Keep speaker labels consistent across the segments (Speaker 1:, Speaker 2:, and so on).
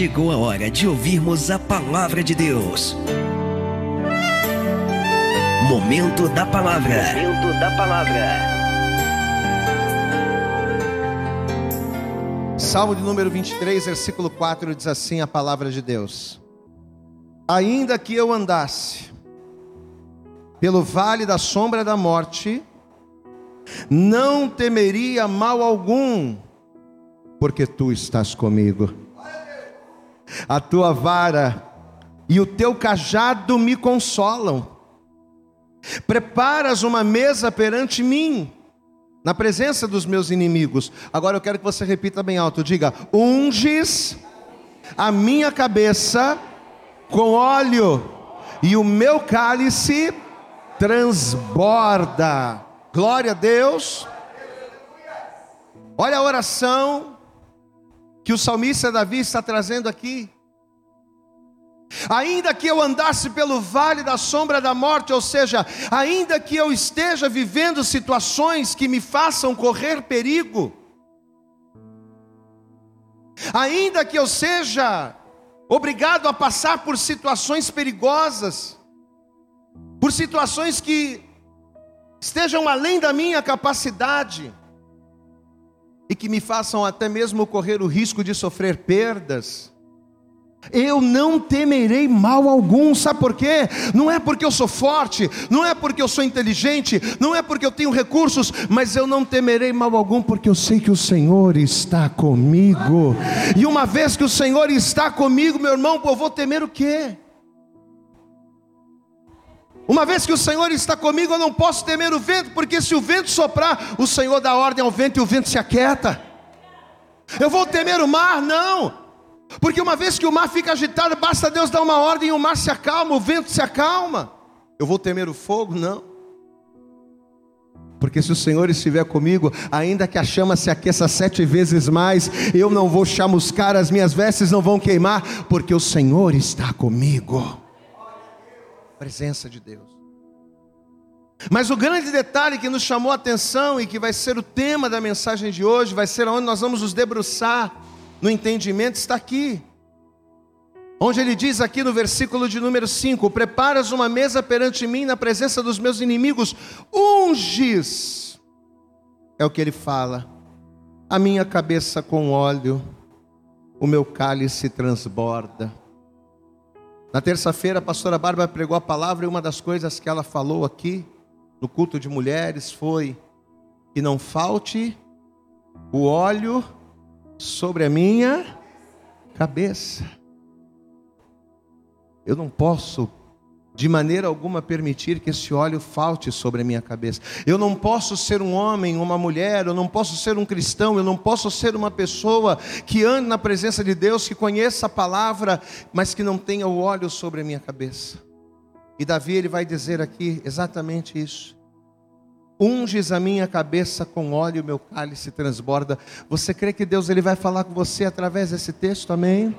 Speaker 1: chegou a hora de ouvirmos a palavra de Deus. Momento da palavra. Momento da palavra.
Speaker 2: Salmo de número 23, versículo 4 diz assim a palavra de Deus: Ainda que eu andasse pelo vale da sombra da morte, não temeria mal algum, porque tu estás comigo. A tua vara e o teu cajado me consolam. Preparas uma mesa perante mim, na presença dos meus inimigos. Agora eu quero que você repita bem alto: diga, unges a minha cabeça com óleo, e o meu cálice transborda. Glória a Deus. Olha a oração que o salmista Davi está trazendo aqui. Ainda que eu andasse pelo vale da sombra da morte, ou seja, ainda que eu esteja vivendo situações que me façam correr perigo, ainda que eu seja obrigado a passar por situações perigosas, por situações que estejam além da minha capacidade e que me façam até mesmo correr o risco de sofrer perdas, eu não temerei mal algum, sabe por quê? Não é porque eu sou forte, não é porque eu sou inteligente, não é porque eu tenho recursos, mas eu não temerei mal algum, porque eu sei que o Senhor está comigo, e uma vez que o Senhor está comigo, meu irmão, eu vou temer o quê? Uma vez que o Senhor está comigo, eu não posso temer o vento, porque se o vento soprar, o Senhor dá ordem ao vento e o vento se aquieta. Eu vou temer o mar? Não. Porque uma vez que o mar fica agitado, basta Deus dar uma ordem e o mar se acalma, o vento se acalma. Eu vou temer o fogo? Não. Porque se o Senhor estiver comigo, ainda que a chama se aqueça sete vezes mais, eu não vou chamuscar, as minhas vestes não vão queimar, porque o Senhor está comigo. Presença de Deus. Mas o grande detalhe que nos chamou a atenção e que vai ser o tema da mensagem de hoje, vai ser onde nós vamos nos debruçar no entendimento está aqui. Onde ele diz aqui no versículo de número 5: Preparas uma mesa perante mim na presença dos meus inimigos, unges, é o que ele fala, a minha cabeça com óleo, o meu cálice transborda. Na terça-feira, a pastora Bárbara pregou a palavra e uma das coisas que ela falou aqui, no culto de mulheres, foi que não falte o óleo sobre a minha cabeça. Eu não posso de maneira alguma permitir que esse óleo falte sobre a minha cabeça. Eu não posso ser um homem, uma mulher, eu não posso ser um cristão, eu não posso ser uma pessoa que ande na presença de Deus, que conheça a palavra, mas que não tenha o óleo sobre a minha cabeça. E Davi ele vai dizer aqui exatamente isso. Unges a minha cabeça com óleo, meu cálice transborda. Você crê que Deus ele vai falar com você através desse texto? Amém?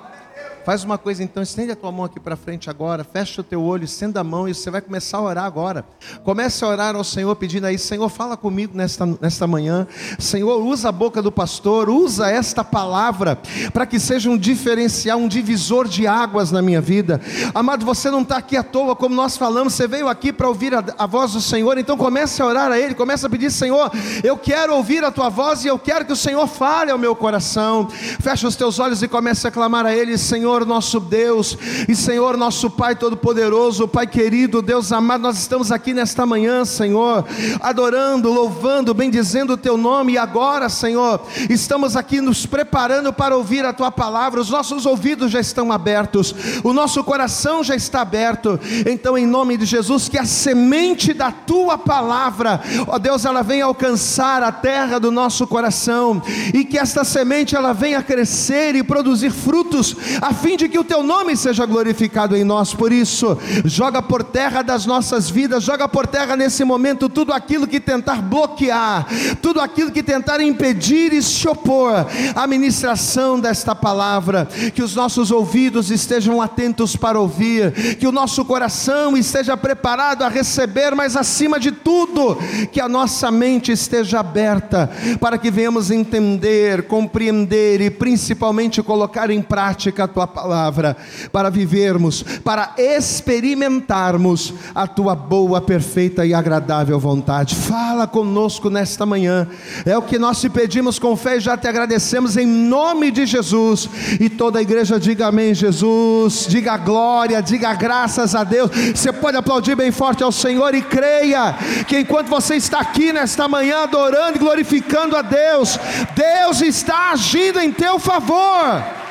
Speaker 2: Faz uma coisa então, estende a tua mão aqui para frente agora, fecha o teu olho, estenda a mão e você vai começar a orar agora. Comece a orar ao Senhor pedindo aí, Senhor, fala comigo nesta, nesta manhã. Senhor, usa a boca do pastor, usa esta palavra para que seja um diferencial, um divisor de águas na minha vida. Amado, você não está aqui à toa, como nós falamos, você veio aqui para ouvir a, a voz do Senhor, então comece a orar a Ele, comece a pedir, Senhor, eu quero ouvir a tua voz e eu quero que o Senhor fale ao meu coração. Fecha os teus olhos e comece a clamar a Ele, Senhor. Senhor nosso Deus e Senhor nosso Pai Todo-Poderoso, Pai querido, Deus amado, nós estamos aqui nesta manhã, Senhor, adorando, louvando, bendizendo o Teu nome, e agora, Senhor, estamos aqui nos preparando para ouvir a Tua palavra, os nossos ouvidos já estão abertos, o nosso coração já está aberto, então, em nome de Jesus, que a semente da Tua palavra, ó Deus, ela venha alcançar a terra do nosso coração, e que esta semente ela venha crescer e produzir frutos, a fim de que o teu nome seja glorificado em nós. Por isso, joga por terra das nossas vidas, joga por terra nesse momento tudo aquilo que tentar bloquear, tudo aquilo que tentar impedir e se opor à ministração desta palavra. Que os nossos ouvidos estejam atentos para ouvir, que o nosso coração esteja preparado a receber, mas acima de tudo, que a nossa mente esteja aberta para que venhamos entender, compreender e principalmente colocar em prática a tua palavra, para vivermos, para experimentarmos a tua boa, perfeita e agradável vontade. Fala conosco nesta manhã, é o que nós te pedimos com fé e já te agradecemos em nome de Jesus. E toda a igreja diga amém, Jesus, diga glória, diga graças a Deus. Você pode aplaudir bem forte ao Senhor e creia que enquanto você está aqui nesta manhã adorando e glorificando a Deus, Deus está agindo em teu favor.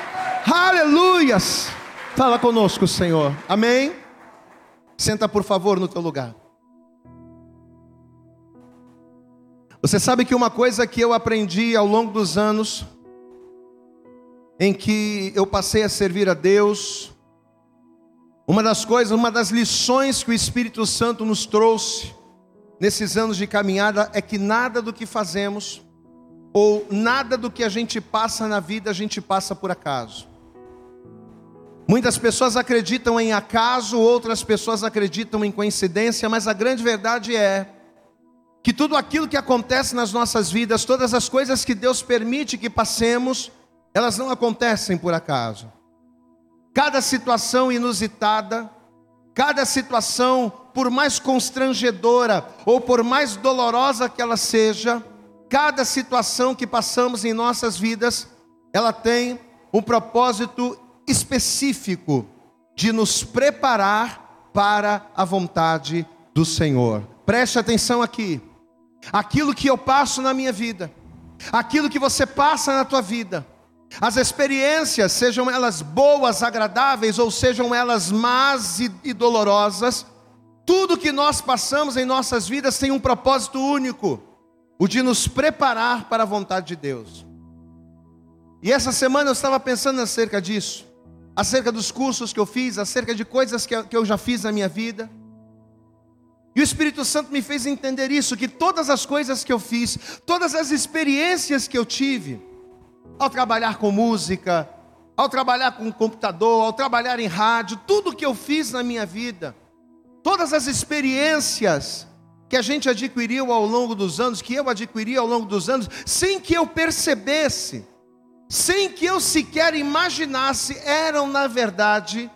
Speaker 2: Aleluias. Fala conosco, Senhor. Amém. Senta por favor no teu lugar. Você sabe que uma coisa que eu aprendi ao longo dos anos, em que eu passei a servir a Deus, uma das coisas, uma das lições que o Espírito Santo nos trouxe nesses anos de caminhada é que nada do que fazemos, ou nada do que a gente passa na vida, a gente passa por acaso. Muitas pessoas acreditam em acaso, outras pessoas acreditam em coincidência, mas a grande verdade é que tudo aquilo que acontece nas nossas vidas, todas as coisas que Deus permite que passemos, elas não acontecem por acaso. Cada situação inusitada, cada situação, por mais constrangedora ou por mais dolorosa que ela seja, cada situação que passamos em nossas vidas, ela tem um propósito específico de nos preparar para a vontade do Senhor. Preste atenção aqui. Aquilo que eu passo na minha vida, aquilo que você passa na tua vida, as experiências, sejam elas boas, agradáveis, ou sejam elas más e, e dolorosas, tudo que nós passamos em nossas vidas tem um propósito único, o de nos preparar para a vontade de Deus. E essa semana eu estava pensando acerca disso, acerca dos cursos que eu fiz, acerca de coisas que eu já fiz na minha vida. E o Espírito Santo me fez entender isso: que todas as coisas que eu fiz, todas as experiências que eu tive, ao trabalhar com música, ao trabalhar com computador, ao trabalhar em rádio, tudo que eu fiz na minha vida, todas as experiências que a gente adquiriu ao longo dos anos, que eu adquiri ao longo dos anos, sem que eu percebesse, sem que eu sequer imaginasse, eram na verdade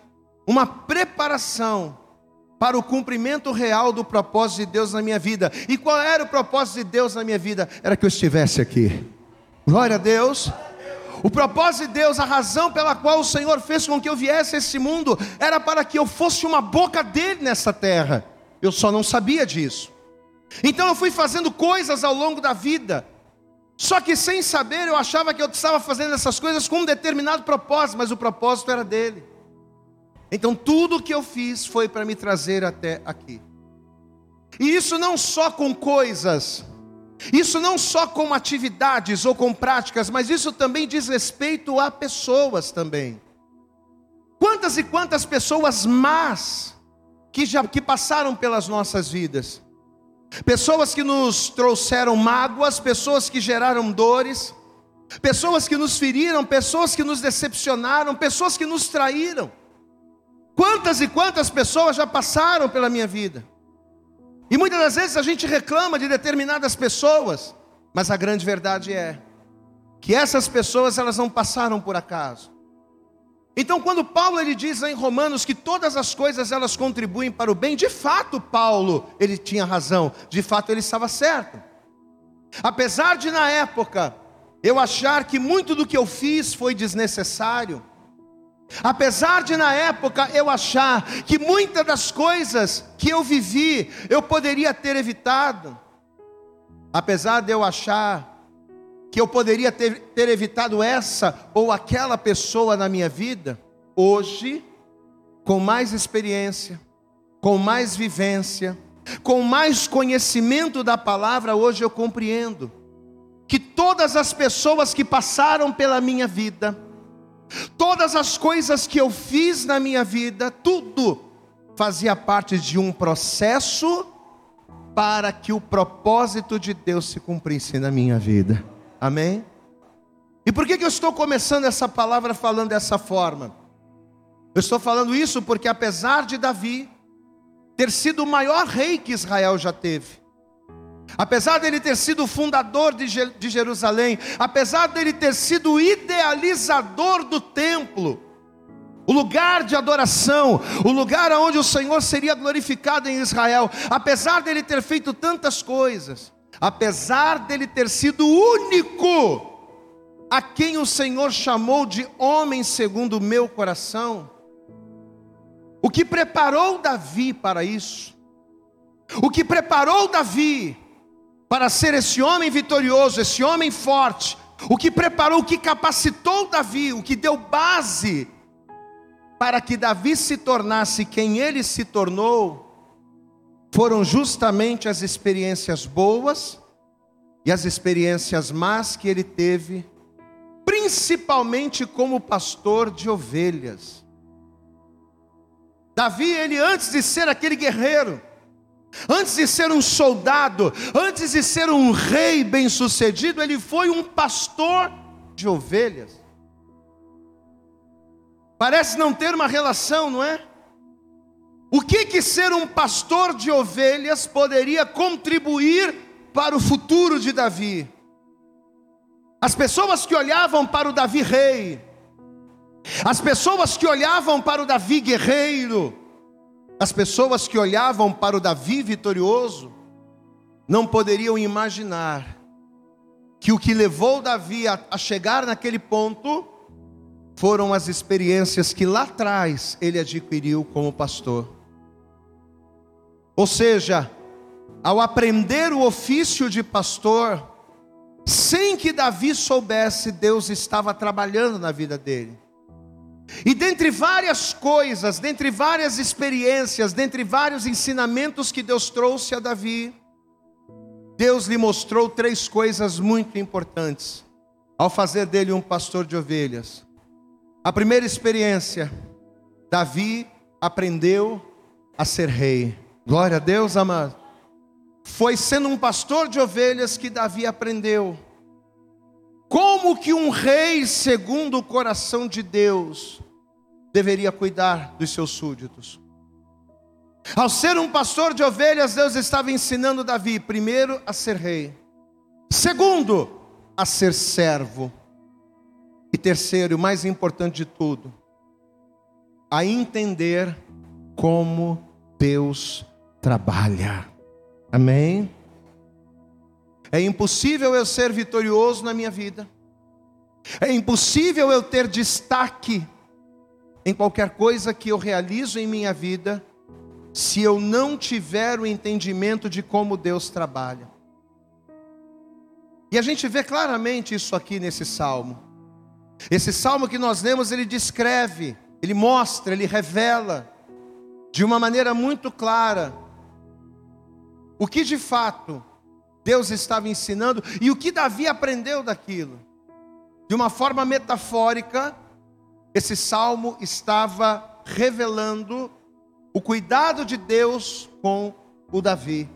Speaker 2: uma preparação para o cumprimento real do propósito de Deus na minha vida. E qual era o propósito de Deus na minha vida? Era que eu estivesse aqui. Glória a Deus. O propósito de Deus, a razão pela qual o Senhor fez com que eu viesse a esse mundo, era para que eu fosse uma boca dele nessa terra. Eu só não sabia disso. Então eu fui fazendo coisas ao longo da vida. Só que sem saber, eu achava que eu estava fazendo essas coisas com um determinado propósito, mas o propósito era dele. Então tudo que eu fiz foi para me trazer até aqui. E isso não só com coisas, isso não só com atividades ou com práticas, mas isso também diz respeito a pessoas também. Quantas e quantas pessoas más que já que passaram pelas nossas vidas. Pessoas que nos trouxeram mágoas, pessoas que geraram dores, pessoas que nos feriram, pessoas que nos decepcionaram, pessoas que nos traíram. Quantas e quantas pessoas já passaram pela minha vida? E muitas das vezes a gente reclama de determinadas pessoas, mas a grande verdade é que essas pessoas elas não passaram por acaso. Então, quando Paulo ele diz em Romanos que todas as coisas elas contribuem para o bem, de fato Paulo ele tinha razão, de fato ele estava certo. Apesar de na época eu achar que muito do que eu fiz foi desnecessário, Apesar de na época eu achar que muitas das coisas que eu vivi eu poderia ter evitado, apesar de eu achar que eu poderia ter, ter evitado essa ou aquela pessoa na minha vida, hoje, com mais experiência, com mais vivência, com mais conhecimento da palavra, hoje eu compreendo que todas as pessoas que passaram pela minha vida, Todas as coisas que eu fiz na minha vida, tudo fazia parte de um processo para que o propósito de Deus se cumprisse na minha vida. Amém? E por que, que eu estou começando essa palavra falando dessa forma? Eu estou falando isso porque, apesar de Davi ter sido o maior rei que Israel já teve, Apesar dele ter sido fundador de Jerusalém, apesar dele ter sido o idealizador do templo, o lugar de adoração, o lugar onde o Senhor seria glorificado em Israel, apesar dele ter feito tantas coisas, apesar dele ter sido único a quem o Senhor chamou de homem segundo o meu coração, o que preparou Davi para isso, o que preparou Davi para ser esse homem vitorioso, esse homem forte, o que preparou, o que capacitou Davi, o que deu base para que Davi se tornasse quem ele se tornou, foram justamente as experiências boas e as experiências más que ele teve, principalmente como pastor de ovelhas. Davi, ele antes de ser aquele guerreiro, antes de ser um soldado, antes de ser um rei bem-sucedido, ele foi um pastor de ovelhas. Parece não ter uma relação, não é? O que que ser um pastor de ovelhas poderia contribuir para o futuro de Davi? As pessoas que olhavam para o Davi rei, as pessoas que olhavam para o Davi guerreiro, as pessoas que olhavam para o Davi vitorioso, não poderiam imaginar que o que levou Davi a, a chegar naquele ponto foram as experiências que lá atrás ele adquiriu como pastor. Ou seja, ao aprender o ofício de pastor, sem que Davi soubesse, Deus estava trabalhando na vida dele. E dentre várias coisas, dentre várias experiências, dentre vários ensinamentos que Deus trouxe a Davi, Deus lhe mostrou três coisas muito importantes ao fazer dele um pastor de ovelhas. A primeira experiência, Davi aprendeu a ser rei. Glória a Deus, amado. Foi sendo um pastor de ovelhas que Davi aprendeu como que um rei segundo o coração de Deus deveria cuidar dos seus súditos. Ao ser um pastor de ovelhas, Deus estava ensinando Davi, primeiro, a ser rei, segundo, a ser servo. E terceiro, o mais importante de tudo, a entender como Deus trabalha. Amém? É impossível eu ser vitorioso na minha vida. É impossível eu ter destaque em qualquer coisa que eu realizo em minha vida, se eu não tiver o entendimento de como Deus trabalha. E a gente vê claramente isso aqui nesse salmo. Esse salmo que nós lemos, ele descreve, ele mostra, ele revela, de uma maneira muito clara, o que de fato Deus estava ensinando e o que Davi aprendeu daquilo. De uma forma metafórica, esse salmo estava revelando o cuidado de Deus com o Davi.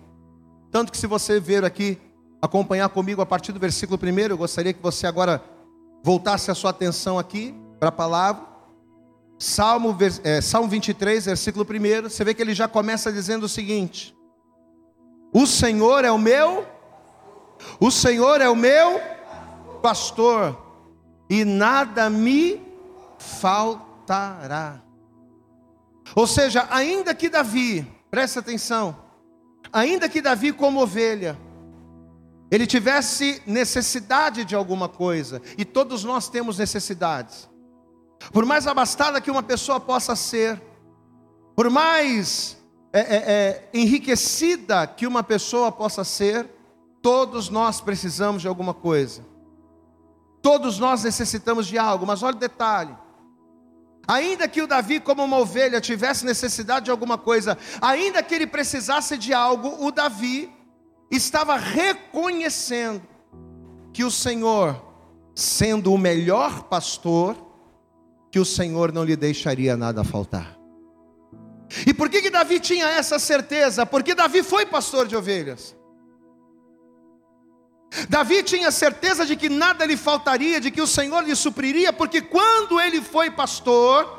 Speaker 2: Tanto que, se você ver aqui, acompanhar comigo a partir do versículo 1, eu gostaria que você agora voltasse a sua atenção aqui para a palavra. Salmo, é, Salmo 23, versículo 1, você vê que ele já começa dizendo o seguinte: O Senhor é o meu, o Senhor é o meu pastor, e nada me faltará. Ou seja, ainda que Davi, presta atenção, ainda que Davi, como ovelha, ele tivesse necessidade de alguma coisa, e todos nós temos necessidades, por mais abastada que uma pessoa possa ser, por mais é, é, enriquecida que uma pessoa possa ser, todos nós precisamos de alguma coisa, todos nós necessitamos de algo, mas olha o detalhe. Ainda que o Davi, como uma ovelha, tivesse necessidade de alguma coisa, ainda que ele precisasse de algo, o Davi estava reconhecendo que o Senhor, sendo o melhor pastor, que o Senhor não lhe deixaria nada faltar. E por que, que Davi tinha essa certeza? Porque Davi foi pastor de ovelhas. Davi tinha certeza de que nada lhe faltaria, de que o Senhor lhe supriria, porque quando ele foi pastor,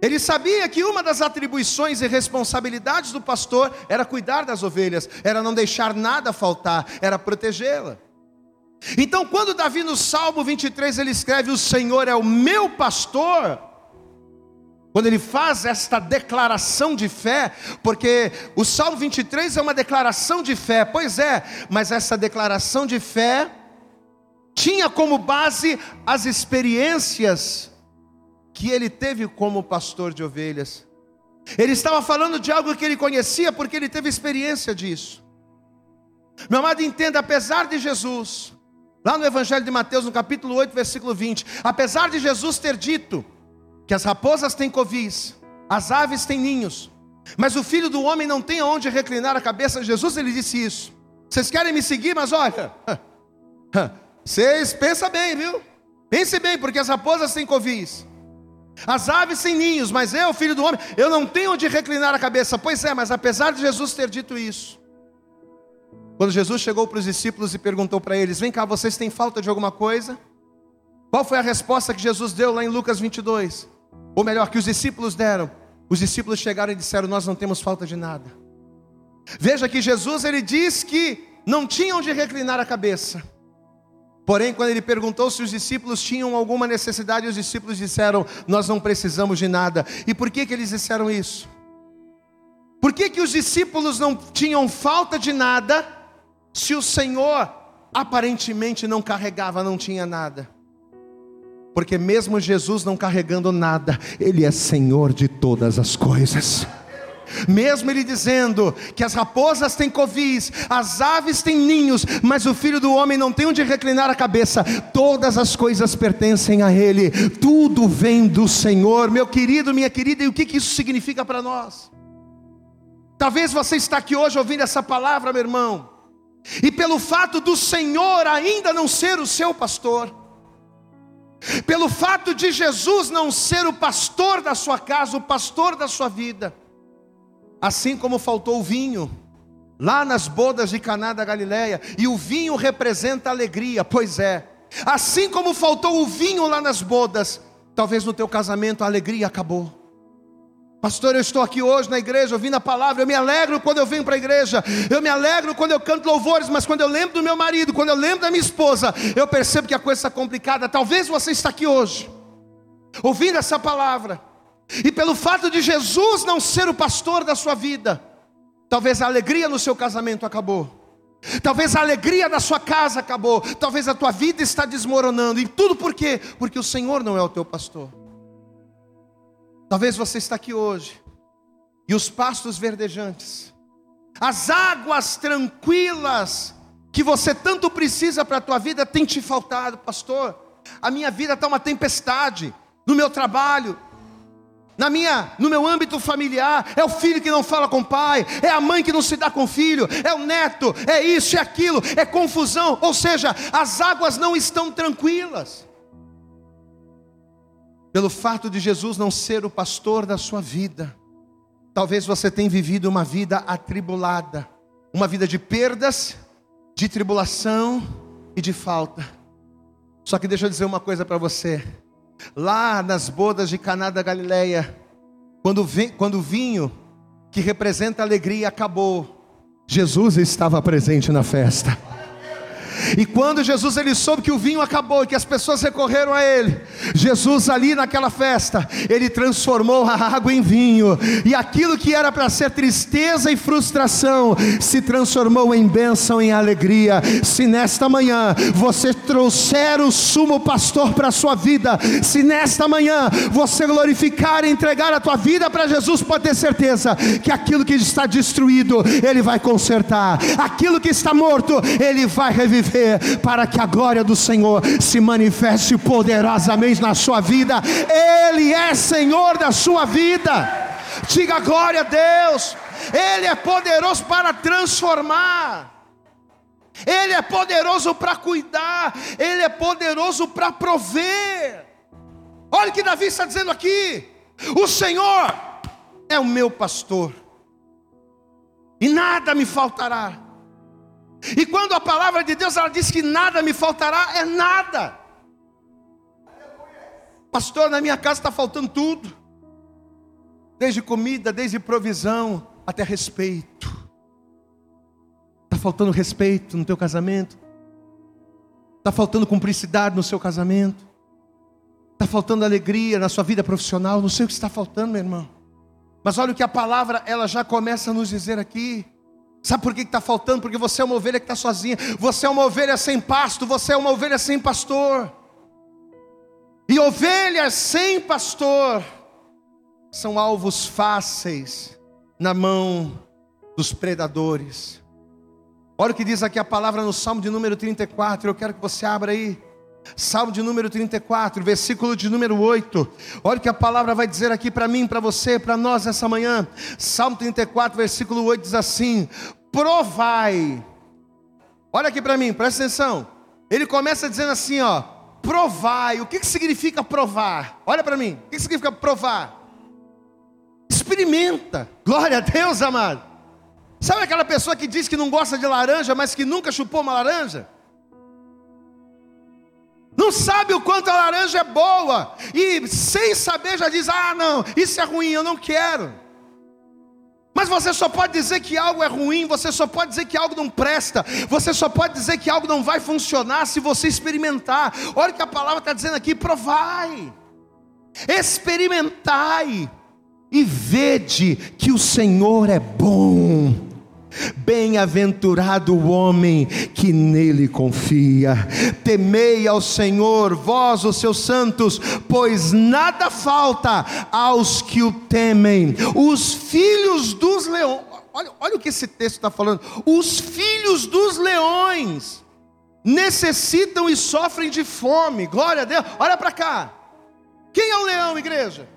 Speaker 2: ele sabia que uma das atribuições e responsabilidades do pastor era cuidar das ovelhas, era não deixar nada faltar, era protegê-la. Então, quando Davi no Salmo 23 ele escreve: O Senhor é o meu pastor, quando ele faz esta declaração de fé, porque o Salmo 23 é uma declaração de fé, pois é, mas essa declaração de fé tinha como base as experiências que ele teve como pastor de ovelhas. Ele estava falando de algo que ele conhecia porque ele teve experiência disso. Meu amado, entenda, apesar de Jesus, lá no Evangelho de Mateus, no capítulo 8, versículo 20, apesar de Jesus ter dito que as raposas têm covis, as aves têm ninhos, mas o filho do homem não tem aonde reclinar a cabeça, Jesus ele disse isso. Vocês querem me seguir, mas olha, vocês pensam bem, viu? Pense bem, porque as raposas têm covis, as aves têm ninhos, mas eu, filho do homem, eu não tenho onde reclinar a cabeça. Pois é, mas apesar de Jesus ter dito isso, quando Jesus chegou para os discípulos e perguntou para eles: Vem cá, vocês têm falta de alguma coisa? Qual foi a resposta que Jesus deu lá em Lucas 22? Ou melhor, que os discípulos deram. Os discípulos chegaram e disseram: Nós não temos falta de nada. Veja que Jesus ele diz que não tinham de reclinar a cabeça. Porém, quando ele perguntou se os discípulos tinham alguma necessidade, os discípulos disseram: Nós não precisamos de nada. E por que, que eles disseram isso? Por que, que os discípulos não tinham falta de nada, se o Senhor aparentemente não carregava, não tinha nada? Porque mesmo Jesus não carregando nada, Ele é Senhor de todas as coisas. Mesmo ele dizendo que as raposas têm covis, as aves têm ninhos, mas o filho do homem não tem onde reclinar a cabeça, todas as coisas pertencem a ele, tudo vem do Senhor, meu querido, minha querida, e o que, que isso significa para nós? Talvez você está aqui hoje ouvindo essa palavra, meu irmão, e pelo fato do Senhor ainda não ser o seu pastor, pelo fato de Jesus não ser o pastor da sua casa, o pastor da sua vida, Assim como faltou o vinho lá nas bodas de Caná da Galileia, e o vinho representa alegria, pois é. Assim como faltou o vinho lá nas bodas, talvez no teu casamento a alegria acabou. Pastor, eu estou aqui hoje na igreja ouvindo a palavra. Eu me alegro quando eu venho para a igreja. Eu me alegro quando eu canto louvores. Mas quando eu lembro do meu marido, quando eu lembro da minha esposa, eu percebo que a coisa está complicada. Talvez você está aqui hoje, ouvindo essa palavra, e pelo fato de Jesus não ser o pastor da sua vida, talvez a alegria no seu casamento acabou. Talvez a alegria da sua casa acabou, talvez a tua vida está desmoronando, e tudo por quê? Porque o Senhor não é o teu pastor. Talvez você está aqui hoje, e os pastos verdejantes, as águas tranquilas que você tanto precisa para a tua vida tem te faltado, pastor. A minha vida está uma tempestade, no meu trabalho, na minha, no meu âmbito familiar, é o filho que não fala com o pai, é a mãe que não se dá com o filho, é o neto, é isso, é aquilo, é confusão, ou seja, as águas não estão tranquilas. Pelo fato de Jesus não ser o pastor da sua vida, talvez você tenha vivido uma vida atribulada, uma vida de perdas, de tribulação e de falta. Só que deixa eu dizer uma coisa para você lá nas bodas de Caná da Galileia, quando, quando o vinho que representa alegria acabou, Jesus estava presente na festa. E quando Jesus ele soube que o vinho acabou e que as pessoas recorreram a ele, Jesus ali naquela festa, ele transformou a água em vinho, e aquilo que era para ser tristeza e frustração se transformou em bênção e alegria. Se nesta manhã você trouxer o sumo pastor para a sua vida, se nesta manhã você glorificar e entregar a tua vida para Jesus, pode ter certeza que aquilo que está destruído, ele vai consertar, aquilo que está morto, ele vai reviver para que a glória do Senhor se manifeste poderosamente na sua vida. Ele é Senhor da sua vida. Diga glória a Deus. Ele é poderoso para transformar. Ele é poderoso para cuidar, Ele é poderoso para prover. Olha o que Davi está dizendo aqui: o Senhor é o meu pastor, e nada me faltará. E quando a palavra de Deus ela diz que nada me faltará, é nada. Pastor, na minha casa está faltando tudo. Desde comida, desde provisão, até respeito. Está faltando respeito no teu casamento. Está faltando cumplicidade no seu casamento. Está faltando alegria na sua vida profissional, não sei o que está faltando, meu irmão. Mas olha o que a palavra, ela já começa a nos dizer aqui. Sabe por que está faltando? Porque você é uma ovelha que está sozinha. Você é uma ovelha sem pasto. Você é uma ovelha sem pastor. E ovelhas sem pastor são alvos fáceis na mão dos predadores. Olha o que diz aqui a palavra no Salmo de número 34. Eu quero que você abra aí. Salmo de número 34, versículo de número 8. Olha o que a palavra vai dizer aqui para mim, para você, para nós essa manhã. Salmo 34, versículo 8 diz assim: Provai. Olha aqui para mim, presta atenção. Ele começa dizendo assim, ó: Provai. O que, que significa provar? Olha para mim. O que, que significa provar? Experimenta. Glória a Deus, amado. Sabe aquela pessoa que diz que não gosta de laranja, mas que nunca chupou uma laranja? Não sabe o quanto a laranja é boa, e sem saber já diz: ah, não, isso é ruim, eu não quero. Mas você só pode dizer que algo é ruim, você só pode dizer que algo não presta, você só pode dizer que algo não vai funcionar se você experimentar. Olha o que a palavra está dizendo aqui: provai, experimentai e vede que o Senhor é bom. Bem-aventurado o homem que nele confia. Temei ao Senhor, vós, os seus santos, pois nada falta aos que o temem. Os filhos dos leões, olha, olha o que esse texto está falando. Os filhos dos leões necessitam e sofrem de fome. Glória a Deus. Olha para cá. Quem é o leão, igreja?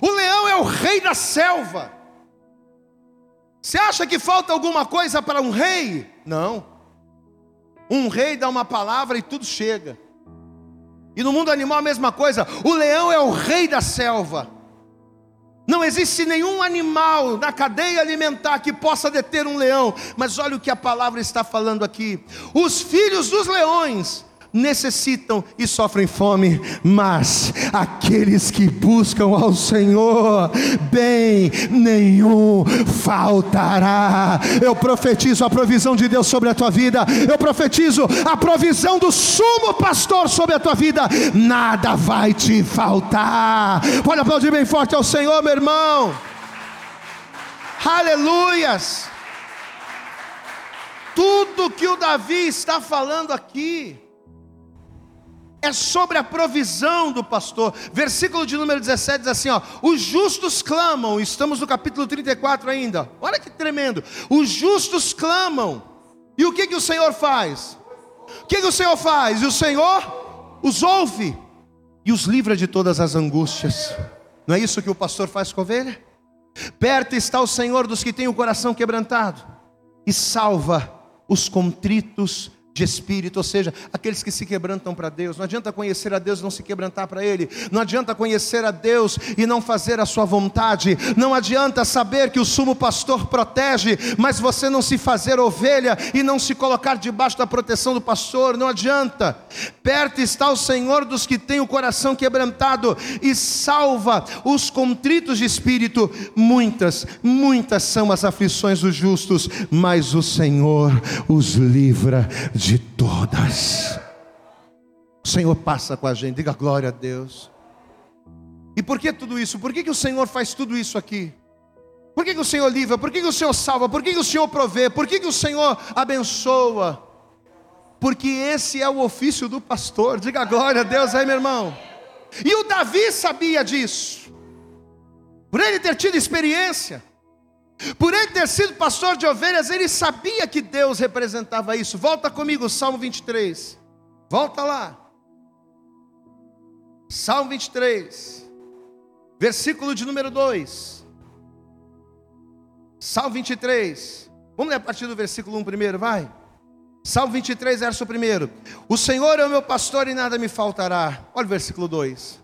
Speaker 2: O leão é o rei da selva. Você acha que falta alguma coisa para um rei? Não. Um rei dá uma palavra e tudo chega. E no mundo animal a mesma coisa. O leão é o rei da selva. Não existe nenhum animal na cadeia alimentar que possa deter um leão. Mas olha o que a palavra está falando aqui. Os filhos dos leões necessitam e sofrem fome, mas aqueles que buscam ao Senhor, bem nenhum faltará. Eu profetizo a provisão de Deus sobre a tua vida, eu profetizo a provisão do sumo pastor sobre a tua vida, nada vai te faltar. Pode aplaudir bem forte ao Senhor, meu irmão. Aleluias. Tudo que o Davi está falando aqui, é sobre a provisão do pastor. Versículo de número 17 diz assim: ó, os justos clamam, estamos no capítulo 34 ainda. Olha que tremendo. Os justos clamam. E o que que o Senhor faz? O que que o Senhor faz? E o Senhor os ouve e os livra de todas as angústias. Não é isso que o pastor faz com a ovelha? Perto está o Senhor dos que têm o coração quebrantado e salva os contritos de espírito, ou seja, aqueles que se quebrantam para Deus. Não adianta conhecer a Deus e não se quebrantar para Ele. Não adianta conhecer a Deus e não fazer a sua vontade. Não adianta saber que o sumo pastor protege, mas você não se fazer ovelha e não se colocar debaixo da proteção do pastor. Não adianta. Perto está o Senhor dos que têm o coração quebrantado e salva os contritos de espírito. Muitas, muitas são as aflições dos justos, mas o Senhor os livra de todas. O Senhor passa com a gente, diga glória a Deus. E por que tudo isso? Por que, que o Senhor faz tudo isso aqui? Por que, que o Senhor livra? Por que, que o Senhor salva? Por que, que o Senhor provê? Por que, que o Senhor abençoa? Porque esse é o ofício do pastor. Diga glória a Deus aí, meu irmão. E o Davi sabia disso. Por ele ter tido experiência. Por ele ter sido pastor de ovelhas, ele sabia que Deus representava isso. Volta comigo, Salmo 23. Volta lá. Salmo 23, versículo de número 2. Salmo 23. Vamos ler a partir do versículo 1 primeiro, vai. Salmo 23, verso 1. O Senhor é o meu pastor e nada me faltará. Olha o versículo 2.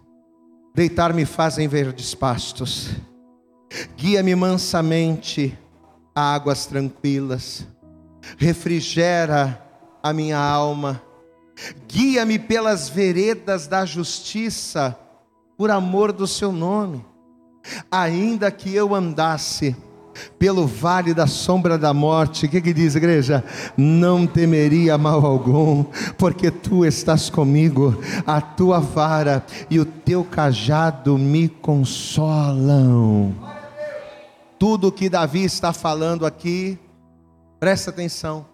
Speaker 2: Deitar-me fazem verdes pastos Guia-me mansamente a águas tranquilas, refrigera a minha alma, guia-me pelas veredas da justiça, por amor do seu nome. Ainda que eu andasse pelo vale da sombra da morte, o que, que diz, igreja? Não temeria mal algum, porque tu estás comigo, a tua vara e o teu cajado me consolam. Tudo que Davi está falando aqui, presta atenção.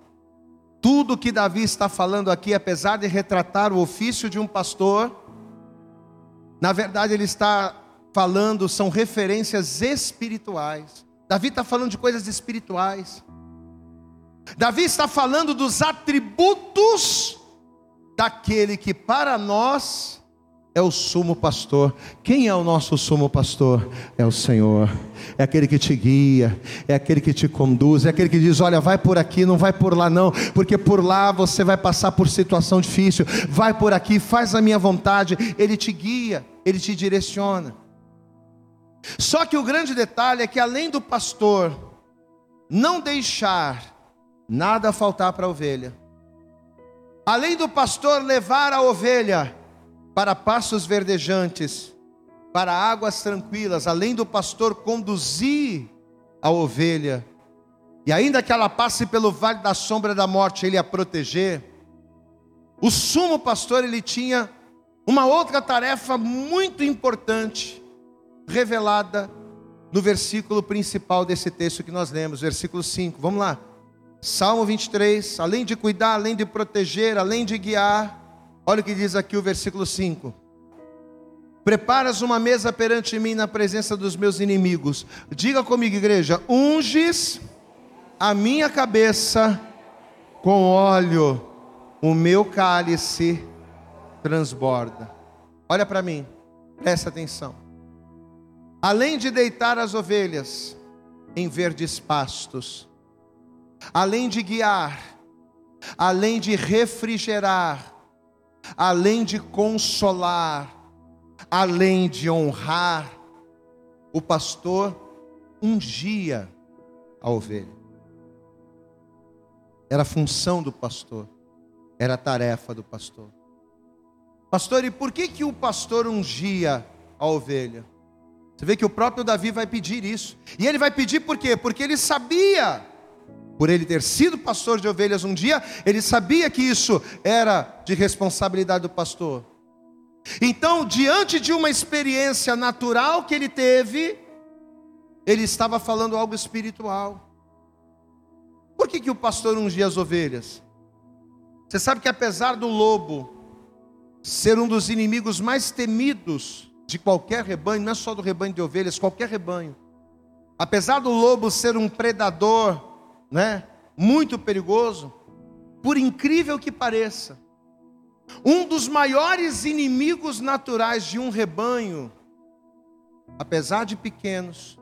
Speaker 2: Tudo que Davi está falando aqui, apesar de retratar o ofício de um pastor, na verdade ele está falando, são referências espirituais. Davi está falando de coisas espirituais. Davi está falando dos atributos daquele que para nós é o sumo pastor. Quem é o nosso sumo pastor? É o Senhor. É aquele que te guia, é aquele que te conduz, é aquele que diz: olha, vai por aqui, não vai por lá, não, porque por lá você vai passar por situação difícil. Vai por aqui, faz a minha vontade. Ele te guia, ele te direciona. Só que o grande detalhe é que além do pastor não deixar nada faltar para a ovelha, além do pastor levar a ovelha para passos verdejantes, para águas tranquilas, além do pastor conduzir a ovelha, e ainda que ela passe pelo vale da sombra da morte, ele a proteger, o sumo pastor ele tinha uma outra tarefa muito importante, revelada no versículo principal desse texto que nós lemos, versículo 5. Vamos lá. Salmo 23, além de cuidar, além de proteger, além de guiar, olha o que diz aqui o versículo 5. Preparas uma mesa perante mim na presença dos meus inimigos. Diga comigo, igreja: unges a minha cabeça com óleo, o meu cálice transborda. Olha para mim, presta atenção. Além de deitar as ovelhas em verdes pastos, além de guiar, além de refrigerar, além de consolar, além de honrar, o pastor ungia a ovelha. Era função do pastor, era tarefa do pastor. Pastor, e por que que o pastor ungia a ovelha? Você vê que o próprio Davi vai pedir isso. E ele vai pedir por quê? Porque ele sabia, por ele ter sido pastor de ovelhas um dia, ele sabia que isso era de responsabilidade do pastor. Então, diante de uma experiência natural que ele teve, ele estava falando algo espiritual. Por que, que o pastor ungia as ovelhas? Você sabe que apesar do lobo ser um dos inimigos mais temidos de qualquer rebanho, não é só do rebanho de ovelhas, qualquer rebanho. Apesar do lobo ser um predador, né, muito perigoso, por incrível que pareça, um dos maiores inimigos naturais de um rebanho, apesar de pequenos,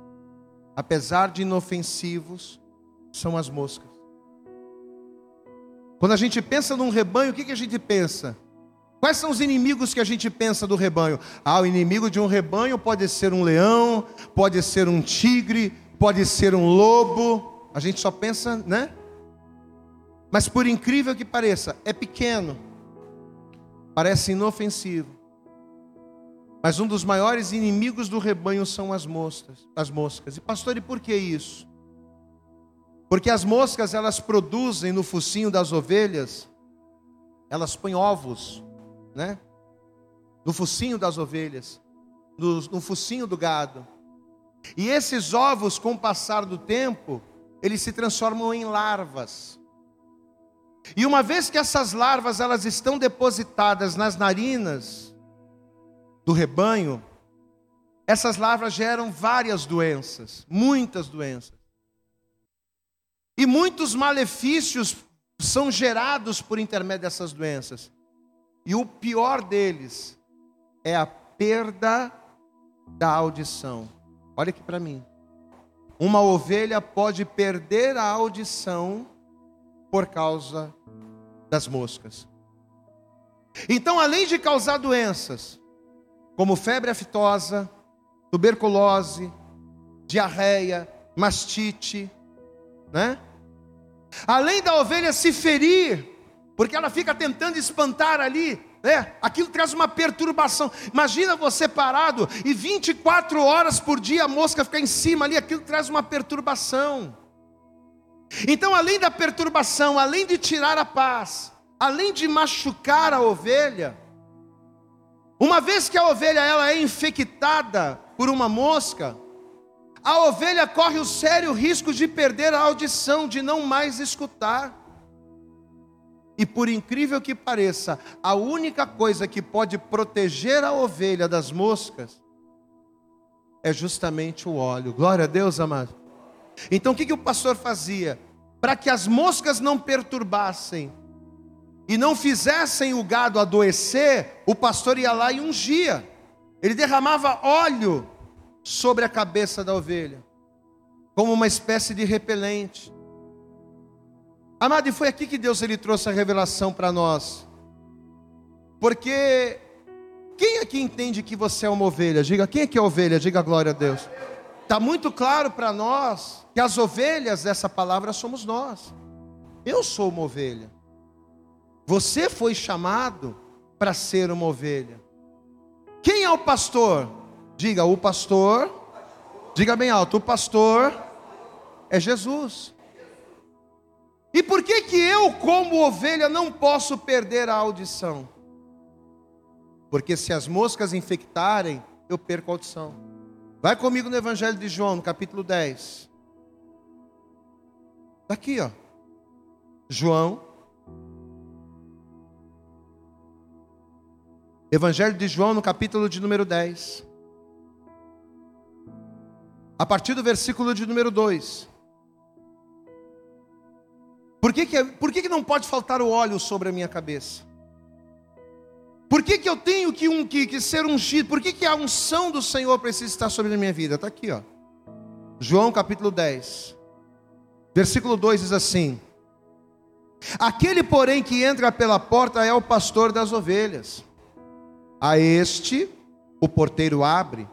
Speaker 2: apesar de inofensivos, são as moscas. Quando a gente pensa num rebanho, o que, que a gente pensa? Quais são os inimigos que a gente pensa do rebanho? Ah, o inimigo de um rebanho pode ser um leão, pode ser um tigre, pode ser um lobo. A gente só pensa, né? Mas por incrível que pareça, é pequeno, parece inofensivo. Mas um dos maiores inimigos do rebanho são as moscas, as moscas. E pastor, e por que isso? Porque as moscas elas produzem no focinho das ovelhas, elas põem ovos né? No focinho das ovelhas, no, no focinho do gado. E esses ovos, com o passar do tempo, eles se transformam em larvas. E uma vez que essas larvas elas estão depositadas nas narinas do rebanho, essas larvas geram várias doenças, muitas doenças. E muitos malefícios são gerados por intermédio dessas doenças. E o pior deles é a perda da audição. Olha aqui para mim. Uma ovelha pode perder a audição por causa das moscas. Então, além de causar doenças, como febre aftosa, tuberculose, diarreia, mastite, né? Além da ovelha se ferir porque ela fica tentando espantar ali É, aquilo traz uma perturbação. Imagina você parado e 24 horas por dia a mosca ficar em cima ali, aquilo traz uma perturbação. Então, além da perturbação, além de tirar a paz, além de machucar a ovelha, uma vez que a ovelha ela é infectada por uma mosca, a ovelha corre o sério risco de perder a audição, de não mais escutar. E por incrível que pareça, a única coisa que pode proteger a ovelha das moscas é justamente o óleo. Glória a Deus, amado. Então o que, que o pastor fazia? Para que as moscas não perturbassem e não fizessem o gado adoecer, o pastor ia lá e ungia. Ele derramava óleo sobre a cabeça da ovelha, como uma espécie de repelente. Amado, e foi aqui que Deus ele trouxe a revelação para nós. Porque quem aqui entende que você é uma ovelha? Diga, quem é que é ovelha? Diga glória a Deus. Está muito claro para nós que as ovelhas dessa palavra somos nós. Eu sou uma ovelha. Você foi chamado para ser uma ovelha. Quem é o pastor? Diga, o pastor. Diga bem alto, o pastor é Jesus. E por que que eu, como ovelha, não posso perder a audição? Porque se as moscas infectarem, eu perco a audição. Vai comigo no Evangelho de João, no capítulo 10. Está aqui, ó. João. Evangelho de João, no capítulo de número 10. A partir do versículo de número 2. Por que, que, por que, que não pode faltar o óleo sobre a minha cabeça? Por que, que eu tenho que, um, que, que ser ungido? Por que, que a unção do Senhor precisa estar sobre a minha vida? Está aqui, ó. João capítulo 10, versículo 2 diz assim: Aquele, porém, que entra pela porta é o pastor das ovelhas. A este o porteiro abre.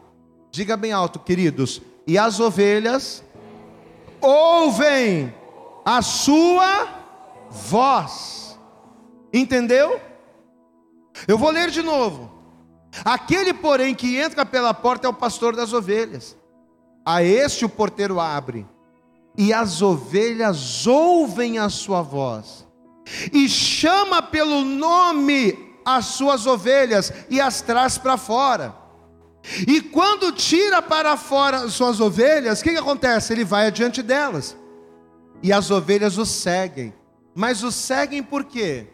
Speaker 2: Diga bem alto, queridos. E as ovelhas ouvem a sua voz. Entendeu? Eu vou ler de novo. Aquele, porém, que entra pela porta é o pastor das ovelhas. A este o porteiro abre, e as ovelhas ouvem a sua voz, e chama pelo nome as suas ovelhas e as traz para fora. E quando tira para fora as suas ovelhas, o que, que acontece? Ele vai adiante delas e as ovelhas o seguem. Mas o seguem por quê?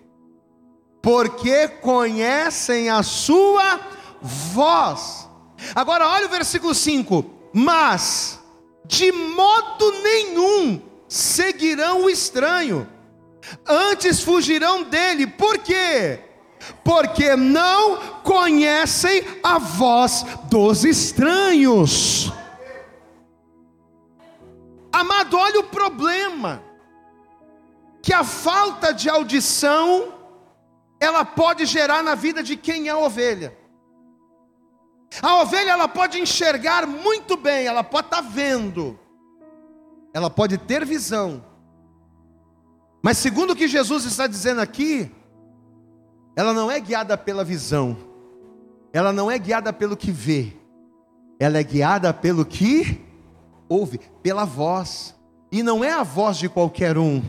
Speaker 2: Porque conhecem a sua voz. Agora olha o versículo 5: Mas de modo nenhum seguirão o estranho, antes fugirão dele. Por quê? Porque não conhecem a voz dos estranhos. Amado, olha o problema. Que a falta de audição ela pode gerar na vida de quem é ovelha. A ovelha ela pode enxergar muito bem, ela pode estar tá vendo. Ela pode ter visão. Mas segundo o que Jesus está dizendo aqui, ela não é guiada pela visão. Ela não é guiada pelo que vê. Ela é guiada pelo que ouve pela voz, e não é a voz de qualquer um,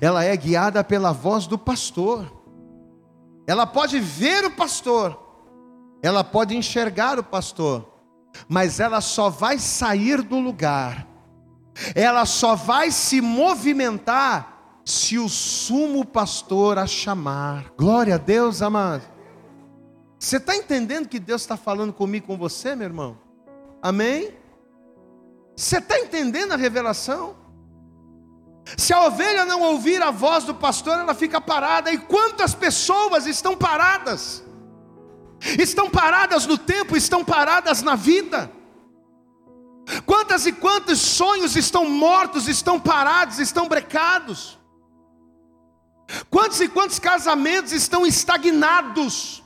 Speaker 2: ela é guiada pela voz do pastor. Ela pode ver o pastor, ela pode enxergar o pastor, mas ela só vai sair do lugar, ela só vai se movimentar se o sumo pastor a chamar. Glória a Deus, amado. Você está entendendo que Deus está falando comigo, com você, meu irmão? Amém? Você está entendendo a revelação? Se a ovelha não ouvir a voz do pastor, ela fica parada. E quantas pessoas estão paradas? Estão paradas no tempo, estão paradas na vida. Quantas e quantos sonhos estão mortos, estão parados, estão brecados? Quantos e quantos casamentos estão estagnados?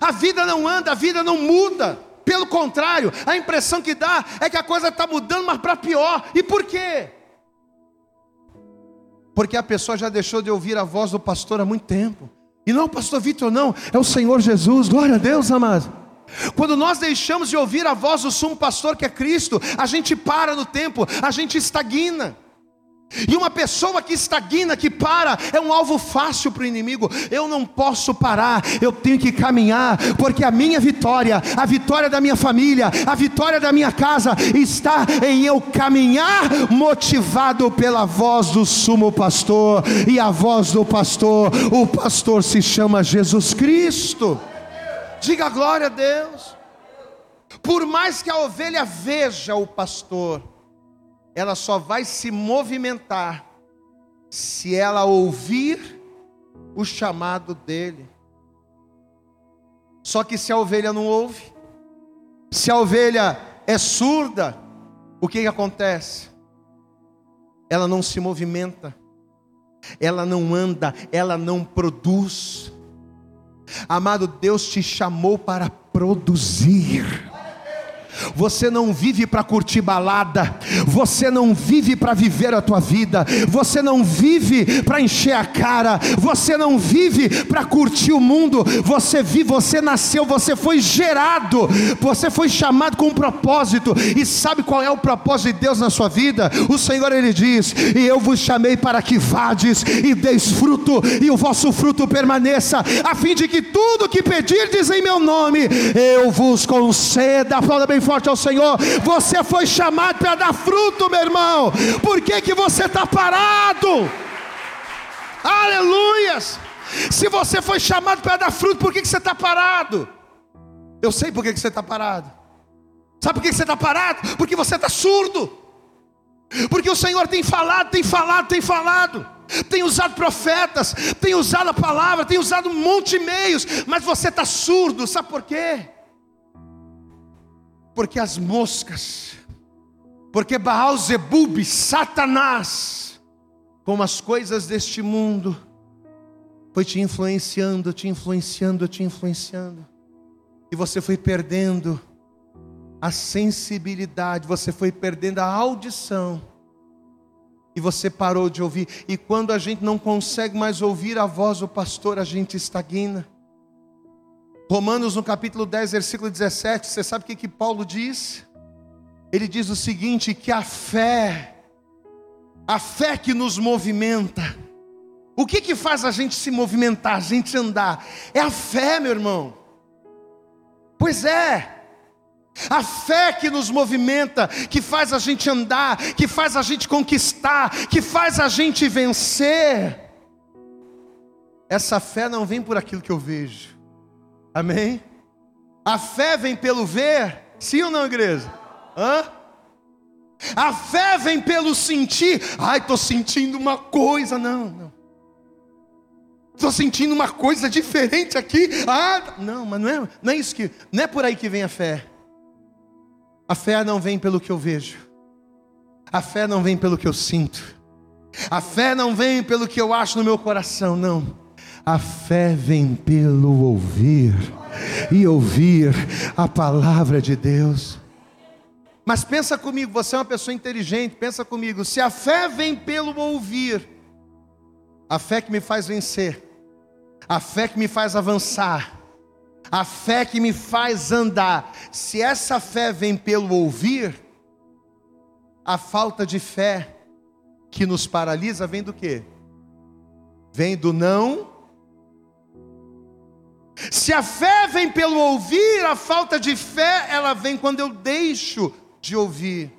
Speaker 2: A vida não anda, a vida não muda. Pelo contrário, a impressão que dá é que a coisa está mudando, mas para pior. E por quê? Porque a pessoa já deixou de ouvir a voz do pastor há muito tempo. E não é o pastor Vitor, não, é o Senhor Jesus. Glória a Deus, amado. Quando nós deixamos de ouvir a voz do sumo pastor que é Cristo, a gente para no tempo, a gente estagna. E uma pessoa que estagna, que para, é um alvo fácil para o inimigo. Eu não posso parar, eu tenho que caminhar, porque a minha vitória, a vitória da minha família, a vitória da minha casa, está em eu caminhar, motivado pela voz do sumo pastor. E a voz do pastor, o pastor se chama Jesus Cristo. Diga glória a Deus. Por mais que a ovelha veja o pastor, ela só vai se movimentar se ela ouvir o chamado dele. Só que se a ovelha não ouve, se a ovelha é surda, o que, que acontece? Ela não se movimenta, ela não anda, ela não produz. Amado, Deus te chamou para produzir. Você não vive para curtir balada, você não vive para viver a tua vida, você não vive para encher a cara, você não vive para curtir o mundo, você vive, você nasceu, você foi gerado, você foi chamado com um propósito, e sabe qual é o propósito de Deus na sua vida? O Senhor ele diz: "E eu vos chamei para que vades e deis fruto, e o vosso fruto permaneça, a fim de que tudo que pedirdes em meu nome, eu vos conceda". Aplauda bem forte ao Senhor. Você foi chamado para dar fruto, meu irmão. Por que, que você está parado? Aleluias! Se você foi chamado para dar fruto, por que, que você está parado? Eu sei por que, que você está parado. Sabe por que, que você está parado? Porque você está surdo. Porque o Senhor tem falado, tem falado, tem falado. Tem usado profetas, tem usado a palavra, tem usado um monte de meios, mas você está surdo, sabe por quê? Porque as moscas, porque Baal Zebub, Satanás, como as coisas deste mundo, foi te influenciando, te influenciando, te influenciando, e você foi perdendo a sensibilidade, você foi perdendo a audição, e você parou de ouvir, e quando a gente não consegue mais ouvir a voz do pastor, a gente estagna. Romanos no capítulo 10, versículo 17, você sabe o que, que Paulo diz? Ele diz o seguinte: que a fé, a fé que nos movimenta, o que que faz a gente se movimentar, a gente andar? É a fé, meu irmão. Pois é, a fé que nos movimenta, que faz a gente andar, que faz a gente conquistar, que faz a gente vencer. Essa fé não vem por aquilo que eu vejo. Amém? A fé vem pelo ver, sim ou não, igreja? Hã? A fé vem pelo sentir. Ai, estou sentindo uma coisa. Não, não. Estou sentindo uma coisa diferente aqui. Ah, não, mas não é, não é isso que. Não é por aí que vem a fé. A fé não vem pelo que eu vejo. A fé não vem pelo que eu sinto. A fé não vem pelo que eu acho no meu coração, não. A fé vem pelo ouvir e ouvir a palavra de Deus. Mas pensa comigo, você é uma pessoa inteligente, pensa comigo, se a fé vem pelo ouvir, a fé que me faz vencer, a fé que me faz avançar, a fé que me faz andar, se essa fé vem pelo ouvir, a falta de fé que nos paralisa vem do quê? Vem do não se a fé vem pelo ouvir, a falta de fé, ela vem quando eu deixo de ouvir.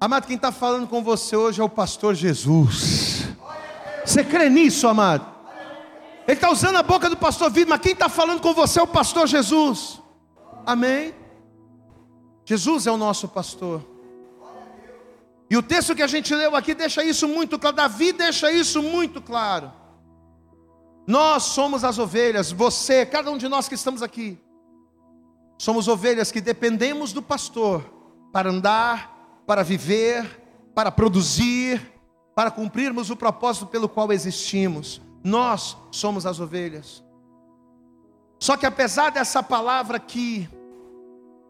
Speaker 2: Amado, quem está falando com você hoje é o pastor Jesus. Você crê nisso, amado? Ele está usando a boca do pastor Vitor, mas quem está falando com você é o pastor Jesus. Amém? Jesus é o nosso pastor. E o texto que a gente leu aqui deixa isso muito claro. Davi deixa isso muito claro. Nós somos as ovelhas, você, cada um de nós que estamos aqui, somos ovelhas que dependemos do pastor para andar, para viver, para produzir, para cumprirmos o propósito pelo qual existimos. Nós somos as ovelhas. Só que apesar dessa palavra aqui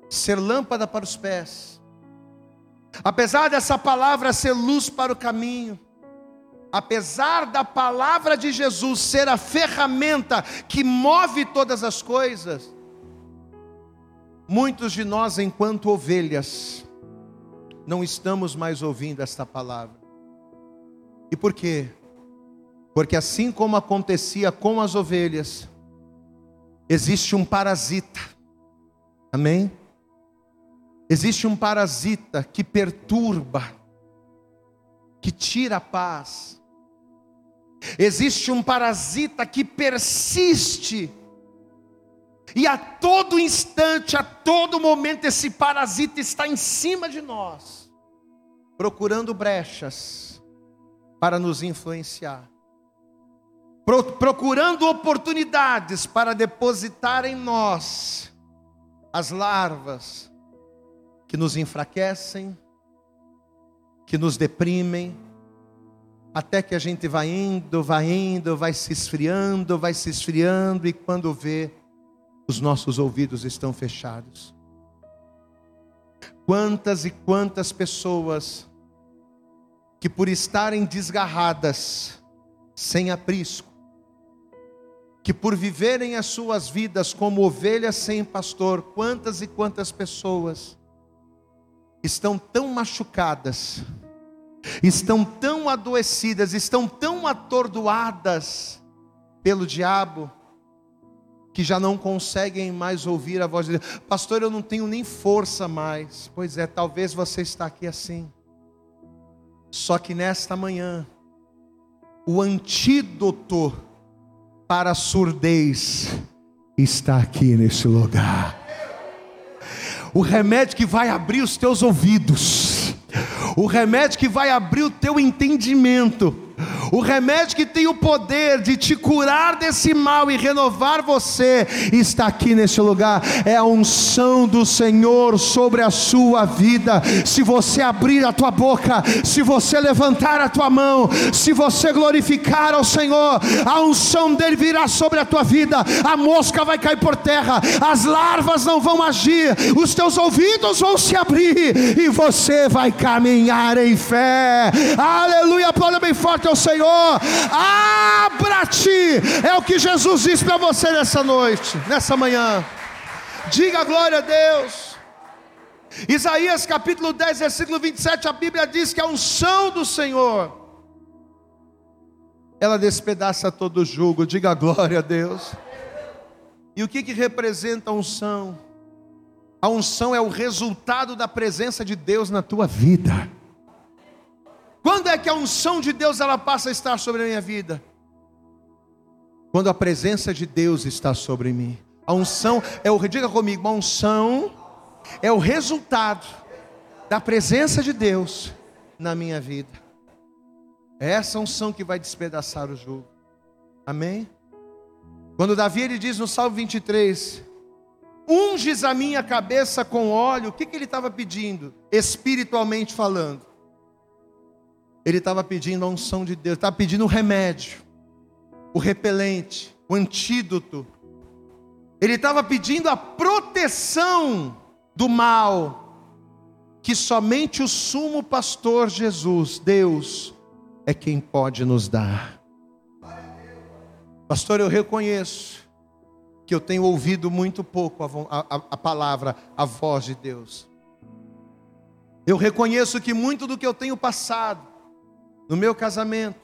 Speaker 2: ser lâmpada para os pés, apesar dessa palavra ser luz para o caminho, apesar da palavra de Jesus ser a ferramenta que move todas as coisas, muitos de nós, enquanto ovelhas, não estamos mais ouvindo esta palavra. E por quê? Porque assim como acontecia com as ovelhas, existe um parasita, amém? Existe um parasita que perturba, que tira a paz. Existe um parasita que persiste, e a todo instante, a todo momento, esse parasita está em cima de nós, procurando brechas para nos influenciar procurando oportunidades para depositar em nós as larvas que nos enfraquecem, que nos deprimem, até que a gente vai indo, vai indo, vai se esfriando, vai se esfriando, e quando vê, os nossos ouvidos estão fechados. Quantas e quantas pessoas que por estarem desgarradas, sem aprisco, que por viverem as suas vidas como ovelhas sem pastor, quantas e quantas pessoas estão tão machucadas, estão tão adoecidas, estão tão atordoadas pelo diabo, que já não conseguem mais ouvir a voz de Deus. Pastor, eu não tenho nem força mais. Pois é, talvez você está aqui assim. Só que nesta manhã, o antídoto para a surdez está aqui nesse lugar. O remédio que vai abrir os teus ouvidos, o remédio que vai abrir o teu entendimento, o remédio que tem o poder de te curar desse mal e renovar você está aqui nesse lugar. É a unção do Senhor sobre a sua vida. Se você abrir a tua boca, se você levantar a tua mão, se você glorificar ao Senhor, a unção dele virá sobre a tua vida. A mosca vai cair por terra, as larvas não vão agir, os teus ouvidos vão se abrir e você vai caminhar em fé. Aleluia, aplauda bem forte ao Senhor. Senhor, abra-te, é o que Jesus diz para você nessa noite, nessa manhã. Diga glória a Deus. Isaías capítulo 10, versículo 27, a Bíblia diz que a unção do Senhor, ela despedaça todo o jugo, diga glória a Deus. E o que, que representa a unção? A unção é o resultado da presença de Deus na tua vida. Quando é que a unção de Deus ela passa a estar sobre a minha vida? Quando a presença de Deus está sobre mim. A unção é o, diga comigo, a unção é o resultado da presença de Deus na minha vida. É essa unção que vai despedaçar o jugo. Amém? Quando Davi ele diz no Salmo 23, unges a minha cabeça com óleo, o que, que ele estava pedindo? Espiritualmente falando. Ele estava pedindo a unção de Deus, estava pedindo o remédio, o repelente, o antídoto. Ele estava pedindo a proteção do mal, que somente o sumo pastor Jesus, Deus, é quem pode nos dar. Pastor, eu reconheço que eu tenho ouvido muito pouco a, a, a palavra, a voz de Deus. Eu reconheço que muito do que eu tenho passado, no meu casamento,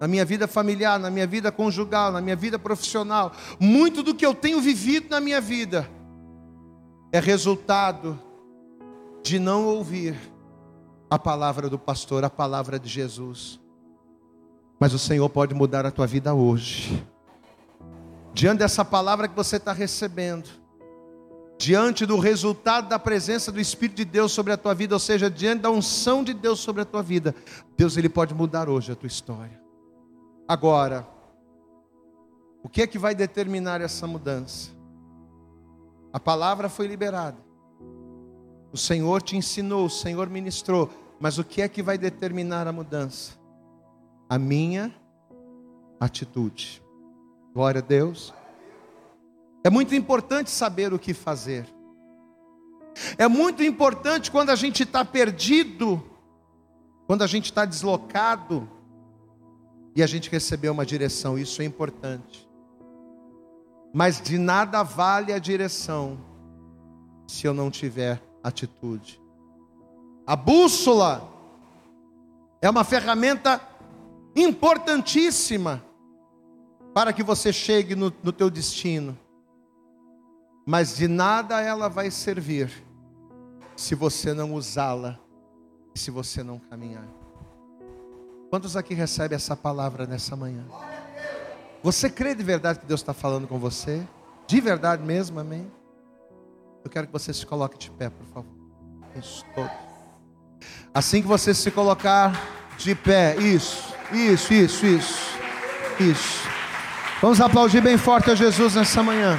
Speaker 2: na minha vida familiar, na minha vida conjugal, na minha vida profissional, muito do que eu tenho vivido na minha vida é resultado de não ouvir a palavra do pastor, a palavra de Jesus. Mas o Senhor pode mudar a tua vida hoje. Diante dessa palavra que você está recebendo, diante do resultado da presença do Espírito de Deus sobre a tua vida, ou seja, diante da unção de Deus sobre a tua vida, Deus ele pode mudar hoje a tua história. Agora, o que é que vai determinar essa mudança? A palavra foi liberada. O Senhor te ensinou, o Senhor ministrou, mas o que é que vai determinar a mudança? A minha atitude. Glória a Deus. É muito importante saber o que fazer. É muito importante quando a gente está perdido, quando a gente está deslocado, e a gente recebeu uma direção, isso é importante. Mas de nada vale a direção se eu não tiver atitude. A bússola é uma ferramenta importantíssima para que você chegue no, no teu destino. Mas de nada ela vai servir se você não usá-la, se você não caminhar. Quantos aqui recebem essa palavra nessa manhã? Você crê de verdade que Deus está falando com você? De verdade mesmo, amém? Eu quero que você se coloque de pé, por favor. Assim que você se colocar de pé, isso, isso, isso, isso, isso. Vamos aplaudir bem forte a Jesus nessa manhã.